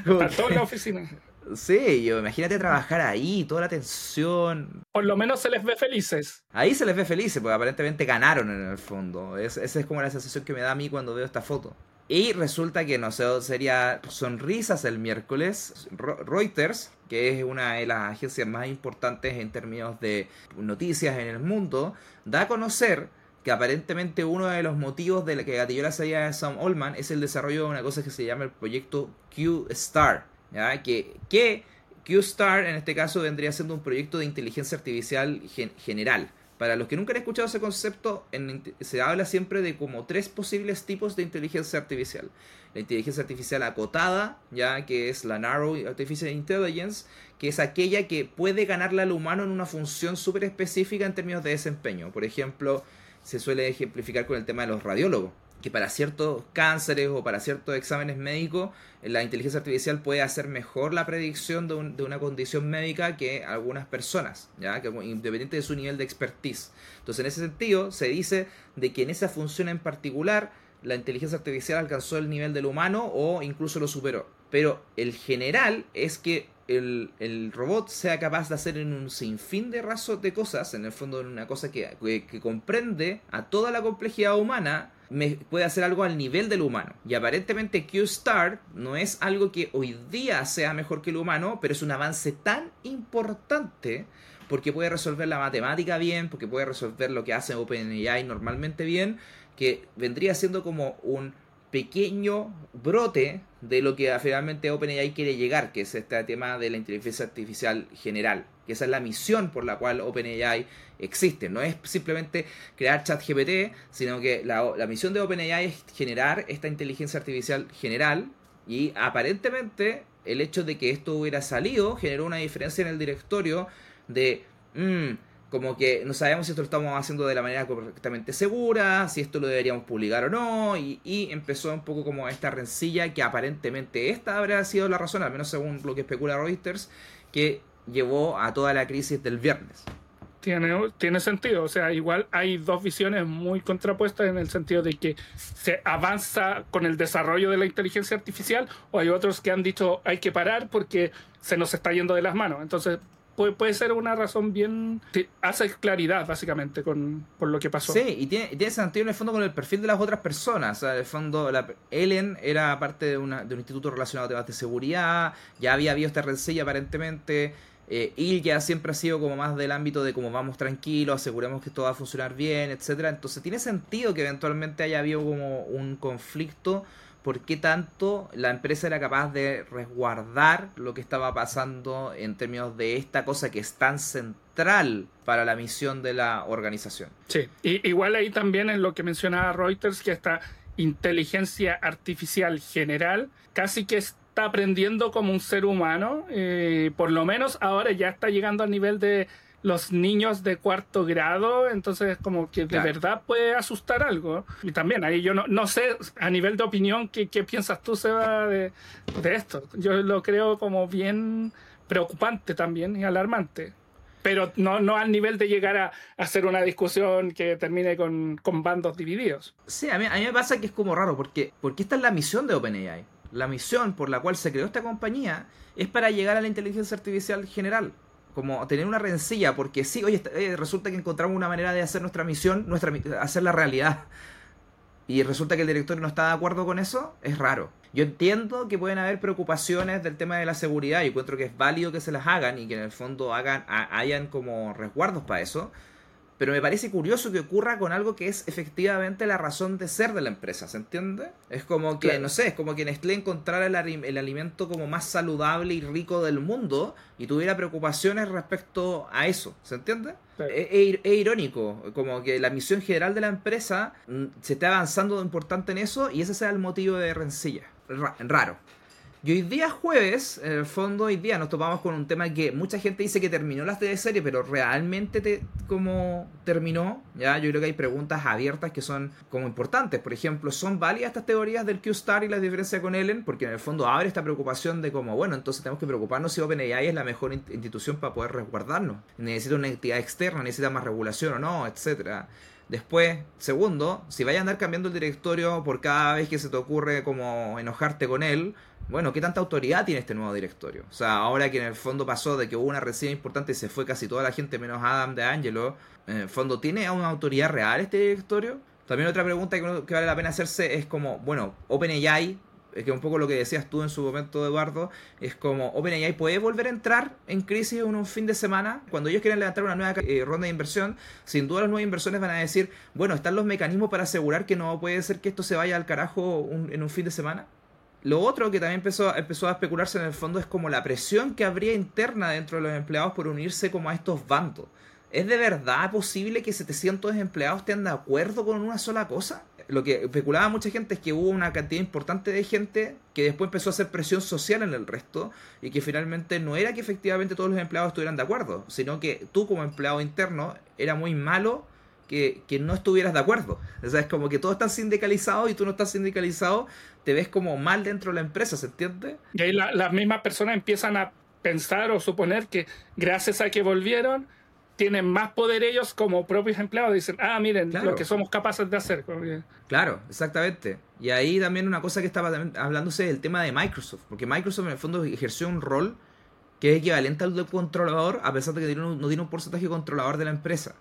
a toda la oficina. Sí, yo, imagínate trabajar ahí, toda la tensión. Por lo menos se les ve felices. Ahí se les ve felices, porque aparentemente ganaron en el fondo. esa es como la sensación que me da a mí cuando veo esta foto. Y resulta que, no sé, sería sonrisas el miércoles. Reuters, que es una de las agencias más importantes en términos de noticias en el mundo, da a conocer que aparentemente uno de los motivos de la que gatilló la salida de Sam Allman es el desarrollo de una cosa que se llama el proyecto Q-Star, que Q-Star en este caso vendría siendo un proyecto de inteligencia artificial general, Para los que nunca han escuchado ese concepto, se habla siempre de como tres posibles tipos de inteligencia artificial. La inteligencia artificial acotada, ya que es la Narrow Artificial Intelligence, que es aquella que puede ganarle al humano en una función súper específica en términos de desempeño. Por ejemplo, se suele ejemplificar con el tema de los radiólogos que para ciertos cánceres o para ciertos exámenes médicos la inteligencia artificial puede hacer mejor la predicción de, una condición médica que algunas personas, ¿ya? Que, independiente de su nivel de expertise. Entonces, en ese sentido, se dice de que en esa función en particular la inteligencia artificial alcanzó el nivel del humano o incluso lo superó. Pero el general es que el, robot sea capaz de hacer en un sinfín de razos de cosas, en el fondo en una cosa que, que comprende a toda la complejidad humana, puede hacer algo al nivel del humano. Y aparentemente Q-Star no es algo que hoy día sea mejor que el humano, pero es un avance tan importante porque puede resolver la matemática bien, porque puede resolver lo que hace OpenAI normalmente bien, que vendría siendo como un pequeño brote de lo que finalmente OpenAI quiere llegar, que es este tema de la inteligencia artificial general, que esa es la misión por la cual OpenAI existe. No es simplemente crear ChatGPT, sino que la, misión de OpenAI es generar esta inteligencia artificial general y aparentemente el hecho de que esto hubiera salido generó una diferencia en el directorio de... Mm, como que no sabemos si esto lo estamos haciendo de la manera correctamente segura, si esto lo deberíamos publicar o no, y, empezó un poco como esta rencilla que aparentemente esta habría sido la razón, al menos según lo que especula Reuters, que llevó a toda la crisis del viernes. Tiene, tiene sentido, o sea, igual hay dos visiones muy contrapuestas en el sentido de que se avanza con el desarrollo de la inteligencia artificial o hay otros que han dicho hay que parar porque se nos está yendo de las manos. Entonces, puede, ser una razón bien... hace claridad, básicamente, con, lo que pasó. Sí, y tiene, tiene, sentido en el fondo con el perfil de las otras personas. O sea, en el fondo, la, Ellen era parte de, una, de un instituto relacionado a temas de seguridad, ya había habido esta rencilla aparentemente. Eh, ya siempre ha sido como más del ámbito de como vamos tranquilos, aseguremos que todo va a funcionar bien, etcétera. Entonces tiene sentido que eventualmente haya habido como un conflicto por qué tanto la empresa era capaz de resguardar lo que estaba pasando en términos de esta cosa que es tan central para la misión de la organización. Sí, y, igual ahí también en lo que mencionaba Reuters, que esta inteligencia artificial general casi que está aprendiendo como un ser humano, eh, por lo menos ahora ya está llegando al nivel de los niños de cuarto grado, entonces como que de verdad puede asustar algo. Y también ahí yo no, no sé a nivel de opinión qué, qué piensas tú, Seba, de, de esto. Yo lo creo como bien preocupante también y alarmante pero no, no al nivel de llegar a, hacer una discusión que termine con, con, bandos divididos. Sí, a mí, a mí me pasa que es como raro, porque, porque esta es la misión de OpenAI. La misión por la cual se creó esta compañía es para llegar a la inteligencia artificial general como tener una rencilla, porque sí, oye, eh, resulta que encontramos una manera de hacer nuestra misión, nuestra hacerla realidad. Y resulta que el directorio no está de acuerdo con eso, es raro. Yo entiendo que pueden haber preocupaciones del tema de la seguridad y encuentro que es válido que se las hagan y que en el fondo hagan, hayan como resguardos para eso. Pero me parece curioso que ocurra con algo que es efectivamente la razón de ser de la empresa, ¿se entiende? Es como que, no sé, es como que Nestlé encontrara el, el, alimento como más saludable y rico del mundo y tuviera preocupaciones respecto a eso, ¿se entiende? Es, irónico, como que la misión general de la empresa mm, se está avanzando importante en eso y ese sea el motivo de rencilla. raro. Y hoy día jueves, en el fondo hoy día nos topamos con un tema que mucha gente dice que terminó la serie, pero realmente te, como terminó, ya yo creo que hay preguntas abiertas que son como importantes. Por ejemplo, ¿son válidas estas teorías del Q-Star y la diferencia con Ellen? Porque en el fondo abre esta preocupación de como, bueno, entonces tenemos que preocuparnos si OpenAI es la mejor institución para poder resguardarnos. Necesita una entidad externa, necesita más regulación o no, etcétera. Después, segundo, si vaya a andar cambiando el directorio por cada vez que se te ocurre como enojarte con él, bueno, ¿qué tanta autoridad tiene este nuevo directorio? O sea, ahora que en el fondo pasó de que hubo una recién importante y se fue casi toda la gente menos Adam de Angelo, en fondo, ¿tiene una autoridad real este directorio? También otra pregunta que, vale la pena hacerse es como, bueno, OpenAI, es que un poco lo que decías tú en su momento, Eduardo, es como OpenAI puede volver a entrar en crisis en un fin de semana. Cuando ellos quieren levantar una nueva eh, ronda de inversión, sin duda los nuevos inversores van a decir, bueno, están los mecanismos para asegurar que no puede ser que esto se vaya al carajo en un fin de semana. Lo otro que también empezó, empezó a especularse en el fondo es como la presión que habría interna dentro de los empleados por unirse como a estos bandos. ¿Es de verdad posible que 700 empleados estén de acuerdo con una sola cosa? Lo que especulaba mucha gente es que hubo una cantidad importante de gente que después empezó a hacer presión social en el resto y que finalmente no era que efectivamente todos los empleados estuvieran de acuerdo, sino que tú como empleado interno era muy malo que, no estuvieras de acuerdo. O es como que todos están sindicalizados y tú no estás sindicalizado, te ves como mal dentro de la empresa, ¿se entiende? Y ahí las mismas personas empiezan a pensar o suponer que gracias a que volvieron, tienen más poder ellos como propios empleados. Dicen, ah, miren, lo que somos capaces de hacer. Claro, exactamente. Y ahí también una cosa que estaba hablándose del tema de Microsoft, porque Microsoft en el fondo ejerció un rol que es equivalente al de controlador, a pesar de que no tiene un porcentaje controlador de la empresa.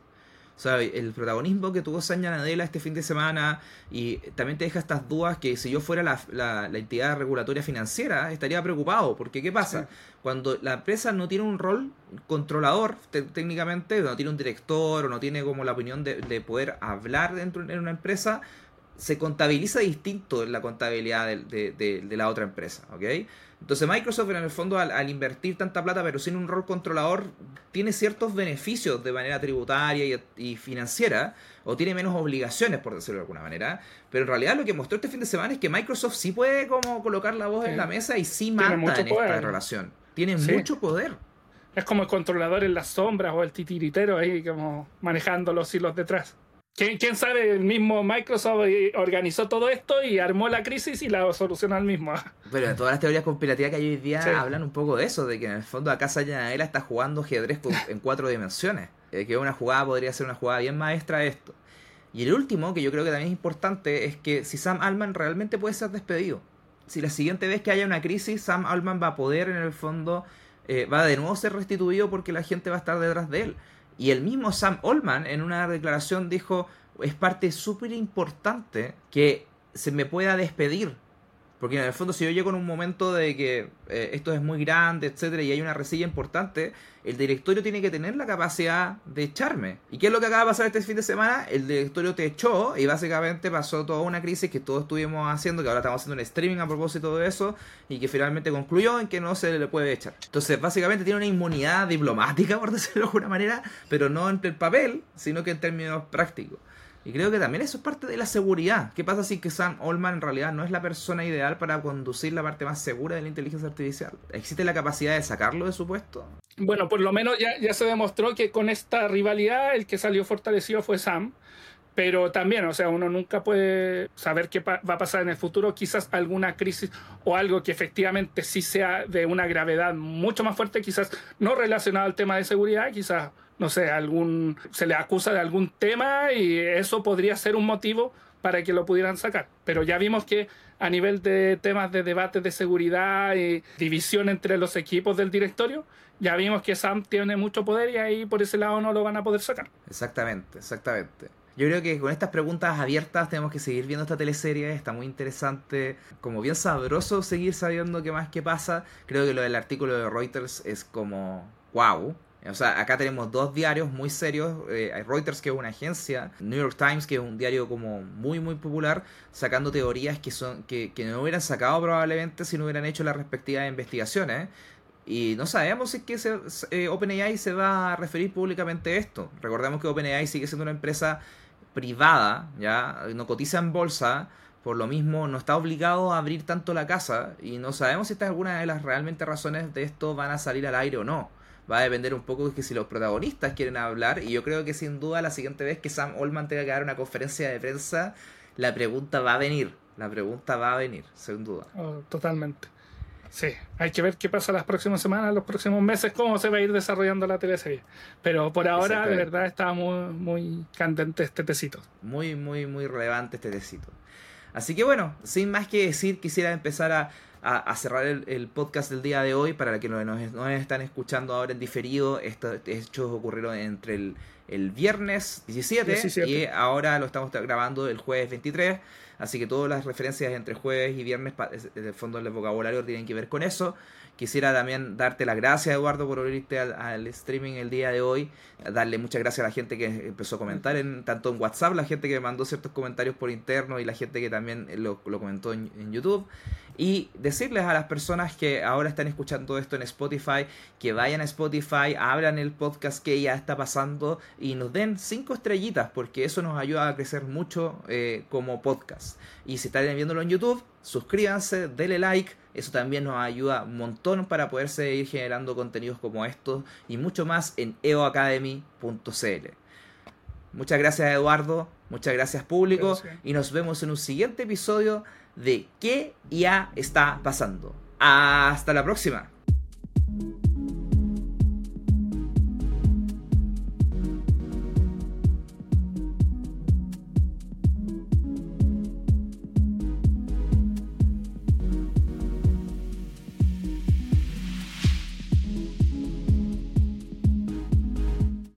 O sea, el protagonismo que tuvo Sanya Nadella este fin de semana y también te deja estas dudas que si yo fuera la, la, entidad regulatoria financiera estaría preocupado, porque ¿qué pasa? Cuando la empresa no tiene un rol controlador técnicamente, no tiene un director o no tiene como la opinión de, de poder hablar dentro de una empresa, se contabiliza distinto en la contabilidad de, de, de la otra empresa, ¿ok? Entonces Microsoft en el fondo al, invertir tanta plata pero sin un rol controlador tiene ciertos beneficios de manera tributaria y, financiera o tiene menos obligaciones por decirlo de alguna manera. Pero en realidad lo que mostró este fin de semana es que Microsoft sí puede como colocar la voz en la mesa y sí manda en esta relación. Tiene mucho poder. Es como el controlador en las sombras o el titiritero ahí como manejando los hilos detrás. ¿Quién, sabe? El mismo Microsoft organizó todo esto y armó la crisis y la solucionó al mismo. Pero todas las teorías conspirativas que hay hoy día hablan un poco de eso, de que en el fondo acá Sayanadela está jugando ajedrez en cuatro dimensiones. Eh, que una jugada podría ser una jugada bien maestra esto. Y el último, que yo creo que también es importante, es que si Sam Altman realmente puede ser despedido. Si la siguiente vez que haya una crisis, Sam Altman va a poder en el fondo, eh, va de nuevo ser restituido porque la gente va a estar detrás de él. Y el mismo Sam Allman en una declaración dijo, es parte súper importante que se me pueda despedir porque en el fondo, si yo llego en un momento de que eh, esto es muy grande, etcétera, y hay una resilla importante, el directorio tiene que tener la capacidad de echarme. ¿Y qué es lo que acaba de pasar este fin de semana? El directorio te echó y básicamente pasó toda una crisis que todos estuvimos haciendo, que ahora estamos haciendo un streaming a propósito de eso, y que finalmente concluyó en que no se le puede echar. Entonces, básicamente tiene una inmunidad diplomática, por decirlo de alguna manera, pero no entre el papel, sino que en términos prácticos. Y creo que también eso es parte de la seguridad. ¿Qué pasa si que Sam Allman en realidad no es la persona ideal para conducir la parte más segura de la inteligencia artificial? ¿Existe la capacidad de sacarlo de su puesto? Bueno, por lo menos ya, ya se demostró que con esta rivalidad el que salió fortalecido fue Sam. Pero también, o sea, uno nunca puede saber qué va a pasar en el futuro. Quizás alguna crisis o algo que efectivamente sí sea de una gravedad mucho más fuerte, quizás no relacionado al tema de seguridad, quizás no sé, algún, se le acusa de algún tema y eso podría ser un motivo para que lo pudieran sacar. Pero ya vimos que a nivel de temas de debate de seguridad y división entre los equipos del directorio, ya vimos que Sam tiene mucho poder y ahí por ese lado no lo van a poder sacar. Exactamente, exactamente. Yo creo que con estas preguntas abiertas tenemos que seguir viendo esta teleserie, está muy interesante, como bien sabroso seguir sabiendo qué más que pasa. Creo que lo del artículo de Reuters es como wow, o sea, acá tenemos dos diarios muy serios, eh, Reuters que es una agencia, New York Times que es un diario como muy muy popular, sacando teorías que son que, no hubieran sacado probablemente si no hubieran hecho las respectivas investigaciones. Y no sabemos si es que se, eh, OpenAI se va a referir públicamente a esto. Recordemos que OpenAI sigue siendo una empresa privada, ya no cotiza en bolsa, por lo mismo no está obligado a abrir tanto la casa y no sabemos si esta es alguna de las realmente razones de esto van a salir al aire o no va a depender un poco de que si los protagonistas quieren hablar. Y yo creo que sin duda la siguiente vez que Sam Allman tenga que dar una conferencia de prensa, la pregunta va a venir. La pregunta va a venir, sin duda. Oh, totalmente. Sí, hay que ver qué pasa las próximas semanas, los próximos meses, cómo se va a ir desarrollando la teleserie. Pero por ahora, de verdad, está muy, muy candente este tecito. Muy, muy, muy relevante este tecito. Así que bueno, sin más que decir, quisiera empezar a, a, cerrar el, podcast del día de hoy. Para que nos, nos están escuchando ahora en diferido, estos hechos ocurrieron entre el, el viernes 17, y ahora lo estamos grabando el jueves 23. Así que todas las referencias entre jueves y viernes, en el fondo del vocabulario, tienen que ver con eso. Quisiera también darte las gracias, Eduardo, por unirte al, streaming el día de hoy. Darle muchas gracias a la gente que empezó a comentar, en, tanto en WhatsApp, la gente que mandó ciertos comentarios por interno y la gente que también lo, comentó en, YouTube. Y decirles a las personas que ahora están escuchando esto en Spotify, que vayan a Spotify, abran el podcast que ya está pasando y nos den cinco estrellitas, porque eso nos ayuda a crecer mucho eh, como podcast. Y si están viéndolo en YouTube, suscríbanse, denle like eso también nos ayuda un montón para poder seguir generando contenidos como estos y mucho más en eoacademy.cl. Muchas gracias Eduardo, muchas gracias público y nos vemos en un siguiente episodio de ¿Qué ya está pasando? Hasta la próxima.